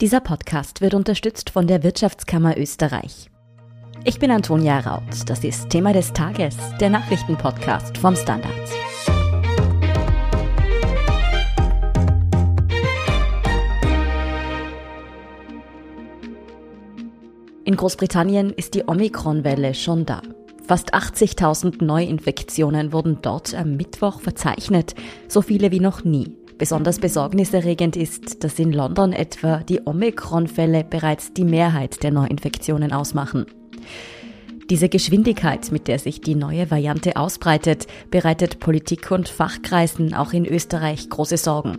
Dieser Podcast wird unterstützt von der Wirtschaftskammer Österreich. Ich bin Antonia Raut. Das ist Thema des Tages, der Nachrichtenpodcast vom Standard. In Großbritannien ist die Omikron-Welle schon da. Fast 80.000 Neuinfektionen wurden dort am Mittwoch verzeichnet, so viele wie noch nie. Besonders besorgniserregend ist, dass in London etwa die Omikron-Fälle bereits die Mehrheit der Neuinfektionen ausmachen. Diese Geschwindigkeit, mit der sich die neue Variante ausbreitet, bereitet Politik und Fachkreisen auch in Österreich große Sorgen.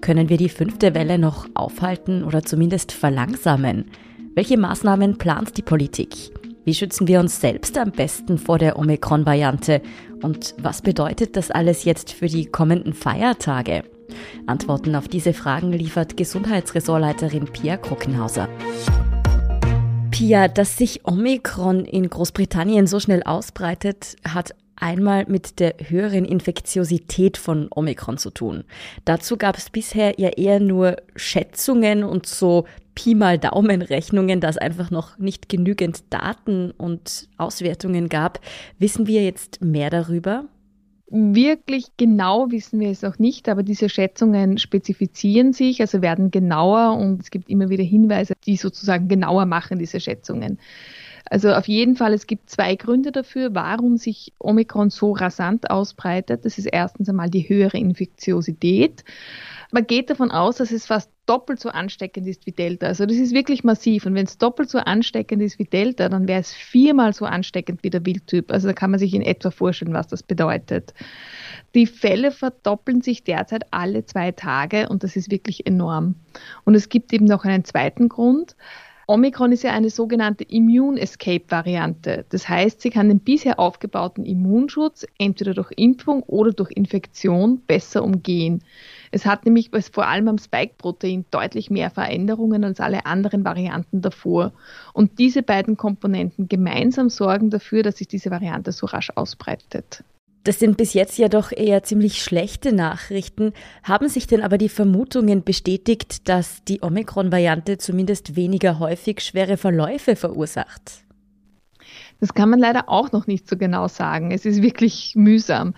Können wir die fünfte Welle noch aufhalten oder zumindest verlangsamen? Welche Maßnahmen plant die Politik? Wie schützen wir uns selbst am besten vor der Omikron-Variante? Und was bedeutet das alles jetzt für die kommenden Feiertage? Antworten auf diese Fragen liefert Gesundheitsressortleiterin Pia Kruckenhauser. Pia, dass sich Omikron in Großbritannien so schnell ausbreitet, hat einmal mit der höheren Infektiosität von Omikron zu tun. Dazu gab es bisher ja eher nur Schätzungen und so Pi mal Daumen Rechnungen, da es einfach noch nicht genügend Daten und Auswertungen gab. Wissen wir jetzt mehr darüber? Wirklich genau wissen wir es noch nicht, aber diese Schätzungen spezifizieren sich, also werden genauer und es gibt immer wieder Hinweise, die sozusagen genauer machen, diese Schätzungen. Also auf jeden Fall, es gibt zwei Gründe dafür, warum sich Omikron so rasant ausbreitet. Das ist erstens einmal die höhere Infektiosität. Man geht davon aus, dass es fast doppelt so ansteckend ist wie Delta. Also das ist wirklich massiv. Und wenn es doppelt so ansteckend ist wie Delta, dann wäre es viermal so ansteckend wie der Wildtyp. Also da kann man sich in etwa vorstellen, was das bedeutet. Die Fälle verdoppeln sich derzeit alle zwei Tage und das ist wirklich enorm. Und es gibt eben noch einen zweiten Grund. Omikron ist ja eine sogenannte Immune Escape Variante. Das heißt, sie kann den bisher aufgebauten Immunschutz entweder durch Impfung oder durch Infektion besser umgehen. Es hat nämlich vor allem am Spike-Protein deutlich mehr Veränderungen als alle anderen Varianten davor. Und diese beiden Komponenten gemeinsam sorgen dafür, dass sich diese Variante so rasch ausbreitet. Das sind bis jetzt ja doch eher ziemlich schlechte Nachrichten. Haben sich denn aber die Vermutungen bestätigt, dass die Omikron-Variante zumindest weniger häufig schwere Verläufe verursacht? Das kann man leider auch noch nicht so genau sagen. Es ist wirklich mühsam.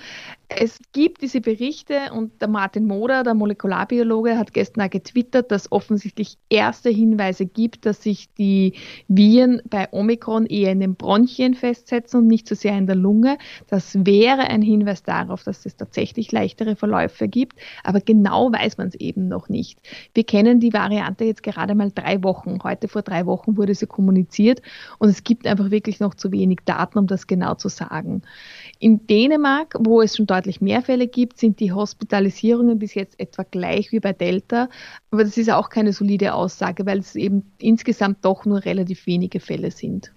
Es gibt diese Berichte und der Martin Moder, der Molekularbiologe, hat gestern auch getwittert, dass offensichtlich erste Hinweise gibt, dass sich die Viren bei Omikron eher in den Bronchien festsetzen und nicht so sehr in der Lunge. Das wäre ein Hinweis darauf, dass es tatsächlich leichtere Verläufe gibt, aber genau weiß man es eben noch nicht. Wir kennen die Variante jetzt gerade mal drei Wochen. Heute vor drei Wochen wurde sie kommuniziert und es gibt einfach wirklich noch zu wenig Daten, um das genau zu sagen. In Dänemark, wo es schon deutlich mehr Fälle gibt, sind die Hospitalisierungen bis jetzt etwa gleich wie bei Delta. Aber das ist auch keine solide Aussage, weil es eben insgesamt doch nur relativ wenige Fälle sind.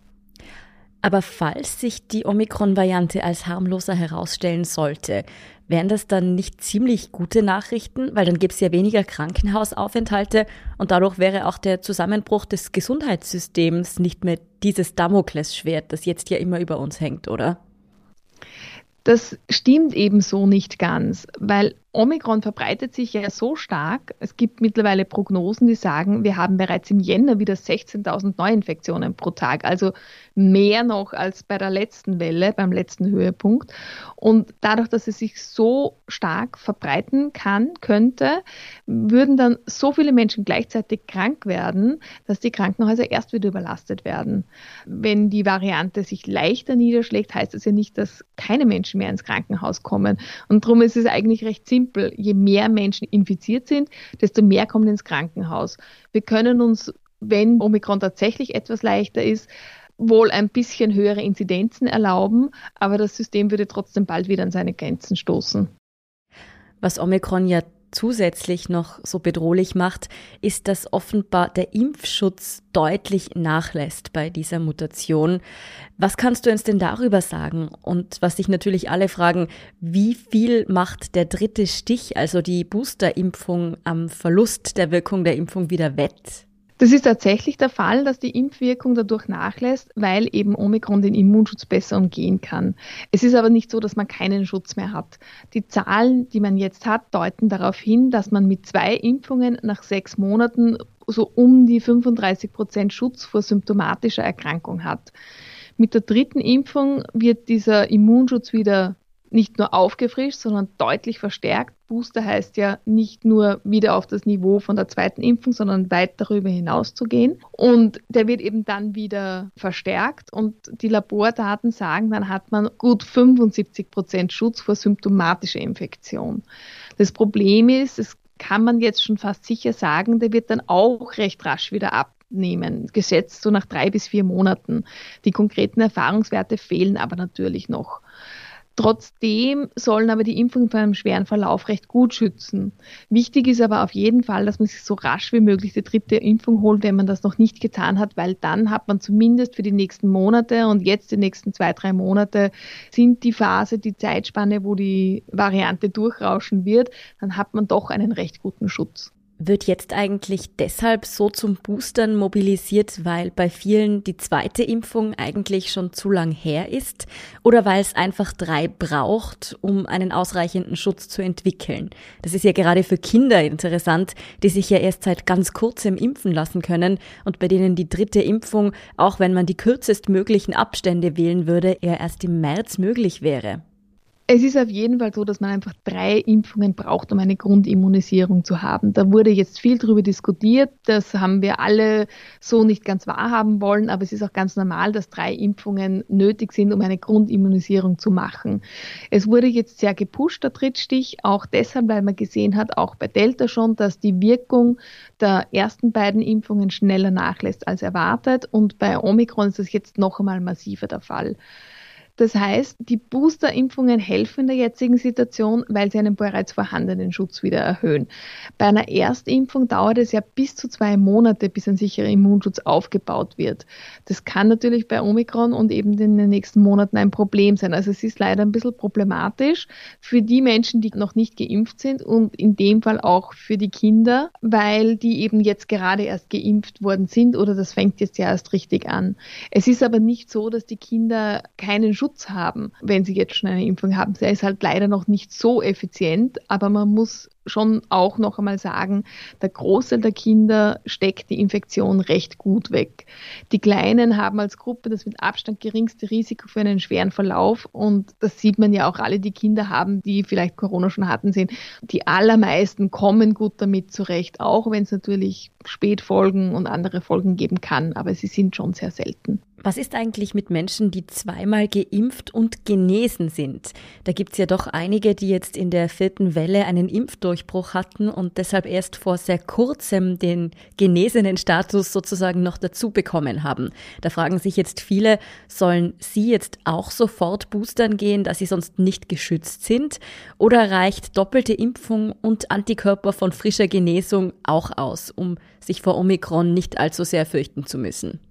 Aber falls sich die Omikron-Variante als harmloser herausstellen sollte, wären das dann nicht ziemlich gute Nachrichten? Weil dann gäbe es ja weniger Krankenhausaufenthalte und dadurch wäre auch der Zusammenbruch des Gesundheitssystems nicht mehr dieses Damoklesschwert, das jetzt ja immer über uns hängt, oder? Das stimmt eben so nicht ganz, weil Omikron verbreitet sich ja so stark. Es gibt mittlerweile Prognosen, die sagen, wir haben bereits im Jänner wieder 16.000 Neuinfektionen pro Tag, also mehr noch als bei der letzten Welle, beim letzten Höhepunkt. Und dadurch, dass es sich so stark verbreiten kann, könnte, würden dann so viele Menschen gleichzeitig krank werden, dass die Krankenhäuser erst wieder überlastet werden. Wenn die Variante sich leichter niederschlägt, heißt das ja nicht, dass keine Menschen mehr ins Krankenhaus kommen. Und darum ist es eigentlich recht simpel simpel, je mehr Menschen infiziert sind, desto mehr kommen ins Krankenhaus. Wir können uns, wenn Omikron tatsächlich etwas leichter ist, wohl ein bisschen höhere Inzidenzen erlauben, aber das System würde trotzdem bald wieder an seine Grenzen stoßen. Was Omikron ja zusätzlich noch so bedrohlich macht, ist, dass offenbar der Impfschutz deutlich nachlässt bei dieser Mutation. Was kannst du uns denn darüber sagen? Und was sich natürlich alle fragen, wie viel macht der dritte Stich, also die Boosterimpfung, am Verlust der Wirkung der Impfung wieder wett? Das ist tatsächlich der Fall, dass die Impfwirkung dadurch nachlässt, weil eben Omikron den Immunschutz besser umgehen kann. Es ist aber nicht so, dass man keinen Schutz mehr hat. Die Zahlen, die man jetzt hat, deuten darauf hin, dass man mit zwei Impfungen nach sechs Monaten so um die 35 Prozent Schutz vor symptomatischer Erkrankung hat. Mit der dritten Impfung wird dieser Immunschutz wieder nicht nur aufgefrischt, sondern deutlich verstärkt. Booster heißt ja nicht nur wieder auf das Niveau von der zweiten Impfung, sondern weit darüber hinaus zu gehen. Und der wird eben dann wieder verstärkt und die Labordaten sagen, dann hat man gut 75 Prozent Schutz vor symptomatischer Infektion. Das Problem ist, es kann man jetzt schon fast sicher sagen, der wird dann auch recht rasch wieder ab nehmen, geschätzt so nach drei bis vier Monaten. Die konkreten Erfahrungswerte fehlen aber natürlich noch. Trotzdem sollen aber die Impfungen vor einem schweren Verlauf recht gut schützen. Wichtig ist aber auf jeden Fall, dass man sich so rasch wie möglich die dritte Impfung holt, wenn man das noch nicht getan hat, weil dann hat man zumindest für die nächsten Monate und jetzt die nächsten zwei, drei Monate sind die Phase, die Zeitspanne, wo die Variante durchrauschen wird, dann hat man doch einen recht guten Schutz. Wird jetzt eigentlich deshalb so zum Boostern mobilisiert, weil bei vielen die zweite Impfung eigentlich schon zu lang her ist oder weil es einfach drei braucht, um einen ausreichenden Schutz zu entwickeln? Das ist ja gerade für Kinder interessant, die sich ja erst seit ganz kurzem impfen lassen können und bei denen die dritte Impfung, auch wenn man die kürzestmöglichen Abstände wählen würde, eher erst im März möglich wäre. Es ist auf jeden Fall so, dass man einfach drei Impfungen braucht, um eine Grundimmunisierung zu haben. Da wurde jetzt viel darüber diskutiert. Das haben wir alle so nicht ganz wahrhaben wollen. Aber es ist auch ganz normal, dass drei Impfungen nötig sind, um eine Grundimmunisierung zu machen. Es wurde jetzt sehr gepusht, der Drittstich, auch deshalb, weil man gesehen hat, auch bei Delta schon, dass die Wirkung der ersten beiden Impfungen schneller nachlässt als erwartet. Und bei Omikron ist das jetzt noch einmal massiver der Fall. Das heißt, die Boosterimpfungen helfen in der jetzigen Situation, weil sie einen bereits vorhandenen Schutz wieder erhöhen. Bei einer Erstimpfung dauert es ja bis zu zwei Monate, bis ein sicherer Immunschutz aufgebaut wird. Das kann natürlich bei Omikron und eben in den nächsten Monaten ein Problem sein. Also es ist leider ein bisschen problematisch für die Menschen, die noch nicht geimpft sind und in dem Fall auch für die Kinder, weil die eben jetzt gerade erst geimpft worden sind oder das fängt jetzt ja erst richtig an. Es ist aber nicht so, dass die Kinder keinen Schutz Schutz haben, wenn sie jetzt schon eine Impfung haben. Der ist halt leider noch nicht so effizient, aber man muss schon auch noch einmal sagen, der Großteil der Kinder steckt die Infektion recht gut weg. Die Kleinen haben als Gruppe das mit Abstand geringste Risiko für einen schweren Verlauf und das sieht man ja auch alle, die Kinder haben, die vielleicht Corona schon hatten, sehen. Die allermeisten kommen gut damit zurecht, auch wenn es natürlich Spätfolgen und andere Folgen geben kann, aber sie sind schon sehr selten. Was ist eigentlich mit Menschen, die zweimal geimpft und genesen sind? Da gibt es ja doch einige, die jetzt in der vierten Welle einen Impfdurchbruch hatten und deshalb erst vor sehr kurzem den genesenen Status sozusagen noch dazu bekommen haben. Da fragen sich jetzt viele, sollen sie jetzt auch sofort boostern gehen, da sie sonst nicht geschützt sind? Oder reicht doppelte Impfung und Antikörper von frischer Genesung auch aus, um sich vor Omikron nicht allzu sehr fürchten zu müssen?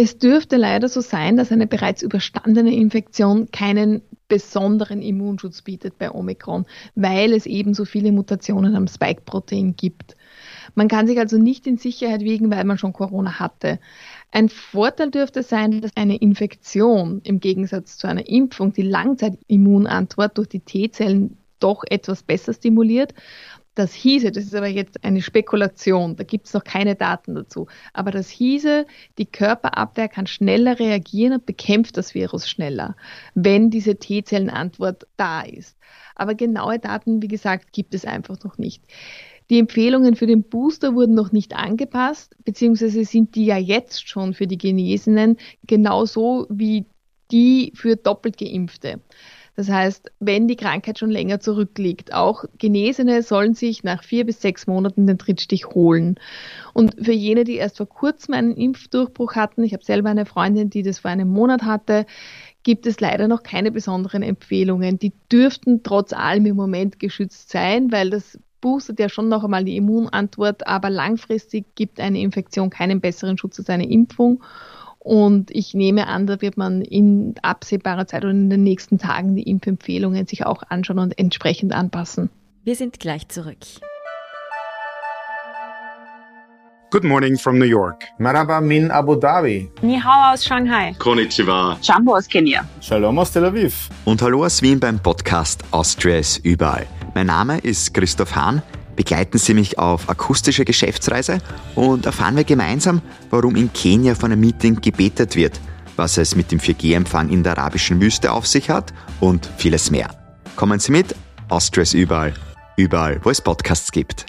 Es dürfte leider so sein, dass eine bereits überstandene Infektion keinen besonderen Immunschutz bietet bei Omikron, weil es eben so viele Mutationen am Spike-Protein gibt. Man kann sich also nicht in Sicherheit wiegen, weil man schon Corona hatte. Ein Vorteil dürfte sein, dass eine Infektion im Gegensatz zu einer Impfung die Langzeitimmunantwort durch die T-Zellen doch etwas besser stimuliert das hieße, das ist aber jetzt eine Spekulation, da gibt es noch keine Daten dazu, aber das hieße, die Körperabwehr kann schneller reagieren und bekämpft das Virus schneller, wenn diese T-Zellenantwort da ist. Aber genaue Daten, wie gesagt, gibt es einfach noch nicht. Die Empfehlungen für den Booster wurden noch nicht angepasst, beziehungsweise sind die ja jetzt schon für die Genesenen genauso wie die für doppelt geimpfte. Das heißt, wenn die Krankheit schon länger zurückliegt, auch Genesene sollen sich nach vier bis sechs Monaten den Drittstich holen. Und für jene, die erst vor kurzem einen Impfdurchbruch hatten, ich habe selber eine Freundin, die das vor einem Monat hatte, gibt es leider noch keine besonderen Empfehlungen. Die dürften trotz allem im Moment geschützt sein, weil das boostet ja schon noch einmal die Immunantwort, aber langfristig gibt eine Infektion keinen besseren Schutz als eine Impfung. Und ich nehme an, da wird man in absehbarer Zeit oder in den nächsten Tagen die Impfempfehlungen sich auch anschauen und entsprechend anpassen. Wir sind gleich zurück. Good morning from New York. Maraba min Abu Dhabi. Ni hao aus Shanghai. Konnichiwa. Jambo aus Kenia. Shalom aus Tel Aviv. Und hallo aus Wien beim Podcast Austria ist überall. Mein Name ist Christoph Hahn. Begleiten Sie mich auf akustische Geschäftsreise und erfahren wir gemeinsam, warum in Kenia von einem Meeting gebetet wird, was es mit dem 4G-Empfang in der arabischen Wüste auf sich hat und vieles mehr. Kommen Sie mit, Austria ist überall, überall, wo es Podcasts gibt.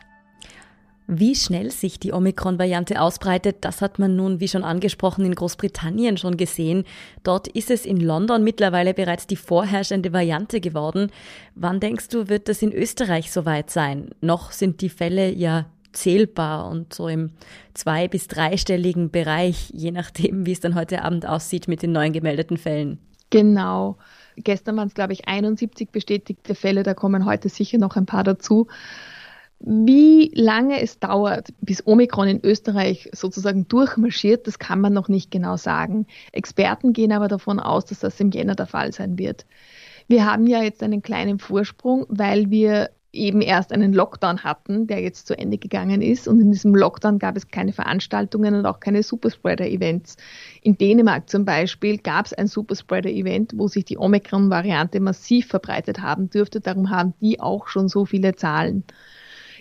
Wie schnell sich die Omikron-Variante ausbreitet, das hat man nun, wie schon angesprochen, in Großbritannien schon gesehen. Dort ist es in London mittlerweile bereits die vorherrschende Variante geworden. Wann denkst du, wird das in Österreich soweit sein? Noch sind die Fälle ja zählbar und so im zwei- bis dreistelligen Bereich, je nachdem, wie es dann heute Abend aussieht mit den neuen gemeldeten Fällen. Genau. Gestern waren es, glaube ich, 71 bestätigte Fälle, da kommen heute sicher noch ein paar dazu. Wie lange es dauert, bis Omikron in Österreich sozusagen durchmarschiert, das kann man noch nicht genau sagen. Experten gehen aber davon aus, dass das im Jänner der Fall sein wird. Wir haben ja jetzt einen kleinen Vorsprung, weil wir eben erst einen Lockdown hatten, der jetzt zu Ende gegangen ist. Und in diesem Lockdown gab es keine Veranstaltungen und auch keine Superspreader-Events. In Dänemark zum Beispiel gab es ein Superspreader-Event, wo sich die Omikron-Variante massiv verbreitet haben dürfte. Darum haben die auch schon so viele Zahlen.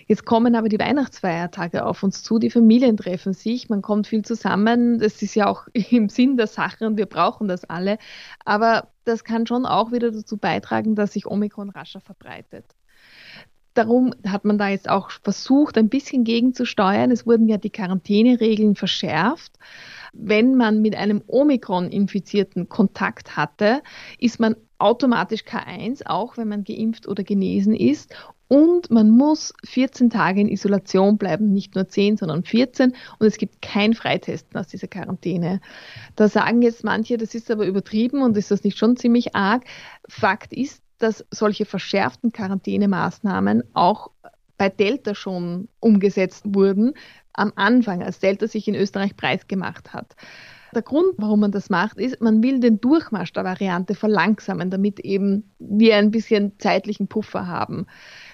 Jetzt kommen aber die Weihnachtsfeiertage auf uns zu, die Familien treffen sich, man kommt viel zusammen, das ist ja auch im Sinn der Sache und wir brauchen das alle, aber das kann schon auch wieder dazu beitragen, dass sich Omikron rascher verbreitet. Darum hat man da jetzt auch versucht, ein bisschen gegenzusteuern. Es wurden ja die Quarantäneregeln verschärft. Wenn man mit einem Omikron-Infizierten Kontakt hatte, ist man automatisch K1, auch wenn man geimpft oder genesen ist. Und man muss 14 Tage in Isolation bleiben, nicht nur 10, sondern 14. Und es gibt kein Freitesten aus dieser Quarantäne. Da sagen jetzt manche, das ist aber übertrieben und ist das nicht schon ziemlich arg. Fakt ist, dass solche verschärften Quarantänemaßnahmen auch bei Delta schon umgesetzt wurden, am Anfang, als Delta sich in Österreich breit gemacht hat. Der Grund, warum man das macht, ist, man will den Durchmarsch der Variante verlangsamen, damit eben wir ein bisschen zeitlichen Puffer haben.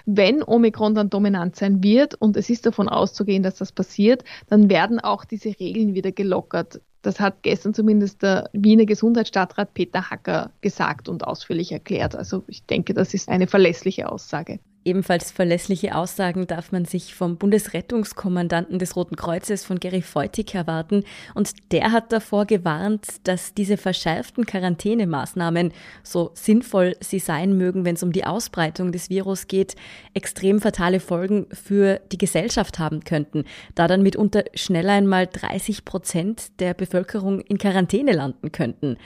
Wenn Omikron dann dominant sein wird, und es ist davon auszugehen, dass das passiert, dann werden auch diese Regeln wieder gelockert. Das hat gestern zumindest der Wiener Gesundheitsstadtrat Peter Hacker gesagt und ausführlich erklärt. Also ich denke, das ist eine verlässliche Aussage. Ebenfalls verlässliche Aussagen darf man sich vom Bundesrettungskommandanten des Roten Kreuzes von Gary Feutig erwarten. Und der hat davor gewarnt, dass diese verschärften Quarantänemaßnahmen, so sinnvoll sie sein mögen, wenn es um die Ausbreitung des Virus geht, extrem fatale Folgen für die Gesellschaft haben könnten, da dann mitunter schnell einmal 30 Prozent der Bevölkerung in Quarantäne landen könnten.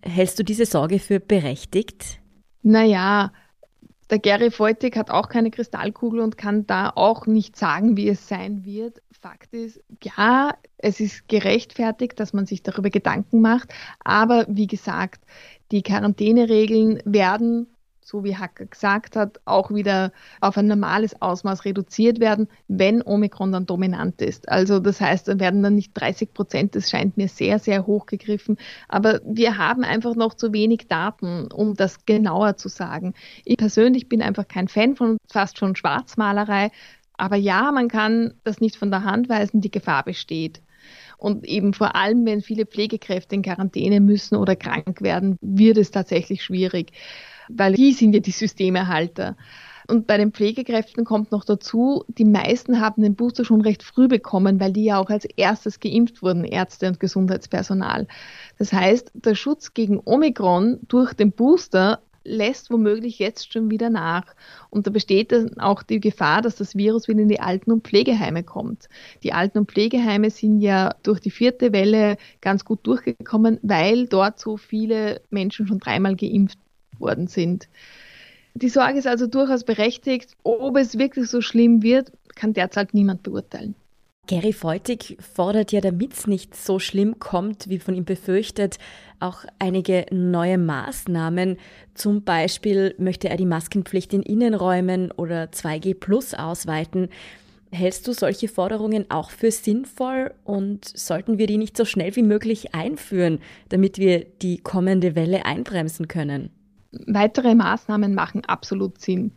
Hältst du diese Sorge für berechtigt? Naja, der Gary Feutig hat auch keine Kristallkugel und kann da auch nicht sagen, wie es sein wird. Fakt ist, ja, es ist gerechtfertigt, dass man sich darüber Gedanken macht. Aber wie gesagt, die Quarantäneregeln werden so wie Hacker gesagt hat, auch wieder auf ein normales Ausmaß reduziert werden, wenn Omikron dann dominant ist. Also das heißt, dann werden dann nicht 30 Prozent, das scheint mir sehr, sehr hoch gegriffen. Aber wir haben einfach noch zu wenig Daten, um das genauer zu sagen. Ich persönlich bin einfach kein Fan von fast schon Schwarzmalerei. Aber ja, man kann das nicht von der Hand weisen, die Gefahr besteht. Und eben vor allem, wenn viele Pflegekräfte in Quarantäne müssen oder krank werden, wird es tatsächlich schwierig weil die sind ja die Systemerhalter. Und bei den Pflegekräften kommt noch dazu, die meisten haben den Booster schon recht früh bekommen, weil die ja auch als erstes geimpft wurden, Ärzte und Gesundheitspersonal. Das heißt, der Schutz gegen Omikron durch den Booster lässt womöglich jetzt schon wieder nach. Und da besteht dann auch die Gefahr, dass das Virus wieder in die Alten- und Pflegeheime kommt. Die Alten- und Pflegeheime sind ja durch die vierte Welle ganz gut durchgekommen, weil dort so viele Menschen schon dreimal geimpft worden sind. Die Sorge ist also durchaus berechtigt. Ob es wirklich so schlimm wird, kann derzeit niemand beurteilen. Gary Feutig fordert ja, damit es nicht so schlimm kommt, wie von ihm befürchtet, auch einige neue Maßnahmen. Zum Beispiel möchte er die Maskenpflicht in Innenräumen oder 2G Plus ausweiten. Hältst du solche Forderungen auch für sinnvoll und sollten wir die nicht so schnell wie möglich einführen, damit wir die kommende Welle einbremsen können? Weitere Maßnahmen machen absolut Sinn.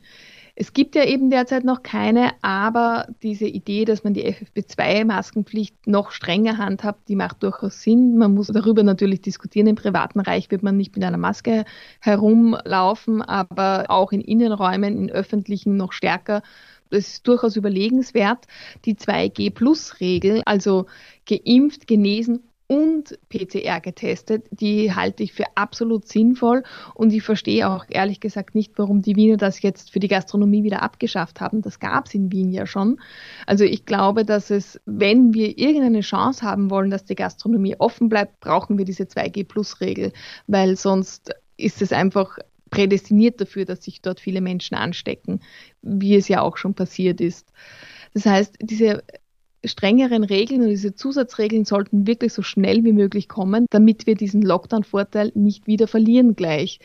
Es gibt ja eben derzeit noch keine, aber diese Idee, dass man die FFP2-Maskenpflicht noch strenger handhabt, die macht durchaus Sinn. Man muss darüber natürlich diskutieren. Im privaten Reich wird man nicht mit einer Maske herumlaufen, aber auch in Innenräumen, in öffentlichen noch stärker. es ist durchaus überlegenswert, die 2G-Plus-Regel, also geimpft, genesen und PCR getestet, die halte ich für absolut sinnvoll und ich verstehe auch ehrlich gesagt nicht, warum die Wiener das jetzt für die Gastronomie wieder abgeschafft haben. Das gab es in Wien ja schon. Also ich glaube, dass es, wenn wir irgendeine Chance haben wollen, dass die Gastronomie offen bleibt, brauchen wir diese 2G-Plus-Regel, weil sonst ist es einfach prädestiniert dafür, dass sich dort viele Menschen anstecken, wie es ja auch schon passiert ist. Das heißt, diese strengeren Regeln und diese Zusatzregeln sollten wirklich so schnell wie möglich kommen, damit wir diesen Lockdown-Vorteil nicht wieder verlieren gleich.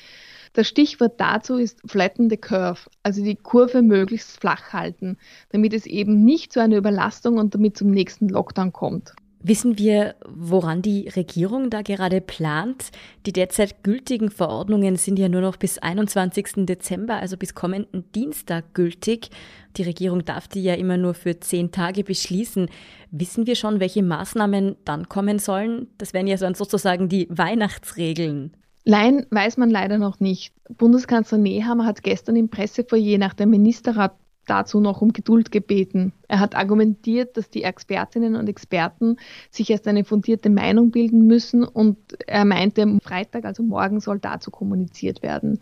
Das Stichwort dazu ist flatten the curve, also die Kurve möglichst flach halten, damit es eben nicht zu einer Überlastung und damit zum nächsten Lockdown kommt. Wissen wir, woran die Regierung da gerade plant? Die derzeit gültigen Verordnungen sind ja nur noch bis 21. Dezember, also bis kommenden Dienstag gültig. Die Regierung darf die ja immer nur für zehn Tage beschließen. Wissen wir schon, welche Maßnahmen dann kommen sollen? Das wären ja sozusagen die Weihnachtsregeln. Nein, weiß man leider noch nicht. Bundeskanzler Nehammer hat gestern im Pressefoyer nach dem Ministerrat dazu noch um Geduld gebeten. Er hat argumentiert, dass die Expertinnen und Experten sich erst eine fundierte Meinung bilden müssen und er meinte, am Freitag, also morgen, soll dazu kommuniziert werden.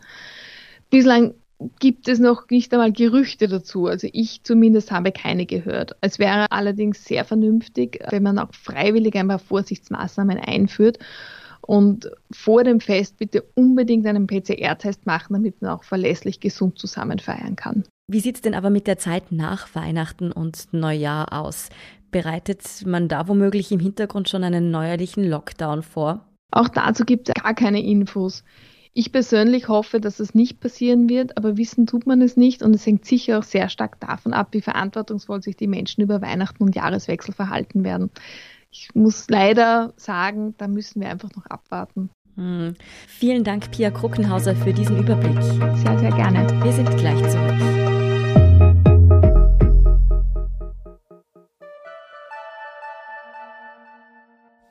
Bislang gibt es noch nicht einmal Gerüchte dazu. Also ich zumindest habe keine gehört. Es wäre allerdings sehr vernünftig, wenn man auch freiwillig ein paar Vorsichtsmaßnahmen einführt und vor dem Fest bitte unbedingt einen PCR-Test machen, damit man auch verlässlich gesund zusammen feiern kann. Wie sieht es denn aber mit der Zeit nach Weihnachten und Neujahr aus? Bereitet man da womöglich im Hintergrund schon einen neuerlichen Lockdown vor? Auch dazu gibt es gar keine Infos. Ich persönlich hoffe, dass es nicht passieren wird, aber wissen tut man es nicht und es hängt sicher auch sehr stark davon ab, wie verantwortungsvoll sich die Menschen über Weihnachten und Jahreswechsel verhalten werden. Ich muss leider sagen, da müssen wir einfach noch abwarten. Hm. Vielen Dank, Pia Kruckenhauser, für diesen Überblick. Sehr, sehr gerne. Wir sind gleich zurück.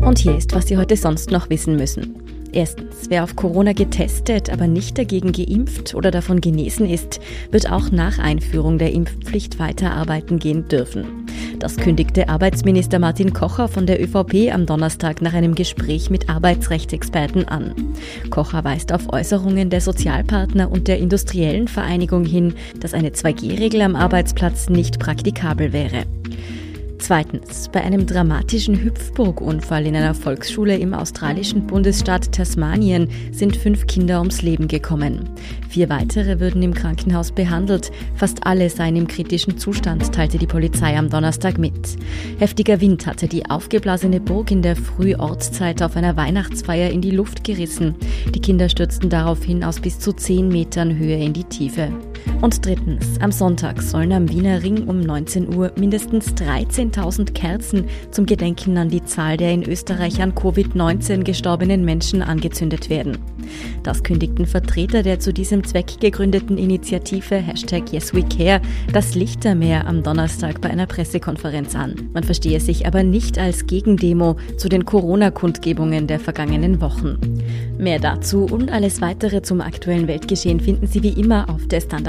Und hier ist, was Sie heute sonst noch wissen müssen. Erstens, wer auf Corona getestet, aber nicht dagegen geimpft oder davon genesen ist, wird auch nach Einführung der Impfpflicht weiterarbeiten gehen dürfen. Das kündigte Arbeitsminister Martin Kocher von der ÖVP am Donnerstag nach einem Gespräch mit Arbeitsrechtsexperten an. Kocher weist auf Äußerungen der Sozialpartner und der industriellen Vereinigung hin, dass eine 2G-Regel am Arbeitsplatz nicht praktikabel wäre. Zweitens, bei einem dramatischen Hüpfburgunfall in einer Volksschule im australischen Bundesstaat Tasmanien sind fünf Kinder ums Leben gekommen. Vier weitere würden im Krankenhaus behandelt. Fast alle seien im kritischen Zustand, teilte die Polizei am Donnerstag mit. Heftiger Wind hatte die aufgeblasene Burg in der Frühortszeit auf einer Weihnachtsfeier in die Luft gerissen. Die Kinder stürzten daraufhin aus bis zu zehn Metern Höhe in die Tiefe. Und drittens, am Sonntag sollen am Wiener Ring um 19 Uhr mindestens 13.000 Kerzen zum Gedenken an die Zahl der in Österreich an Covid-19 gestorbenen Menschen angezündet werden. Das kündigten Vertreter der zu diesem Zweck gegründeten Initiative Hashtag YesWeCare das Lichtermeer am Donnerstag bei einer Pressekonferenz an. Man verstehe sich aber nicht als Gegendemo zu den Corona-Kundgebungen der vergangenen Wochen. Mehr dazu und alles weitere zum aktuellen Weltgeschehen finden Sie wie immer auf der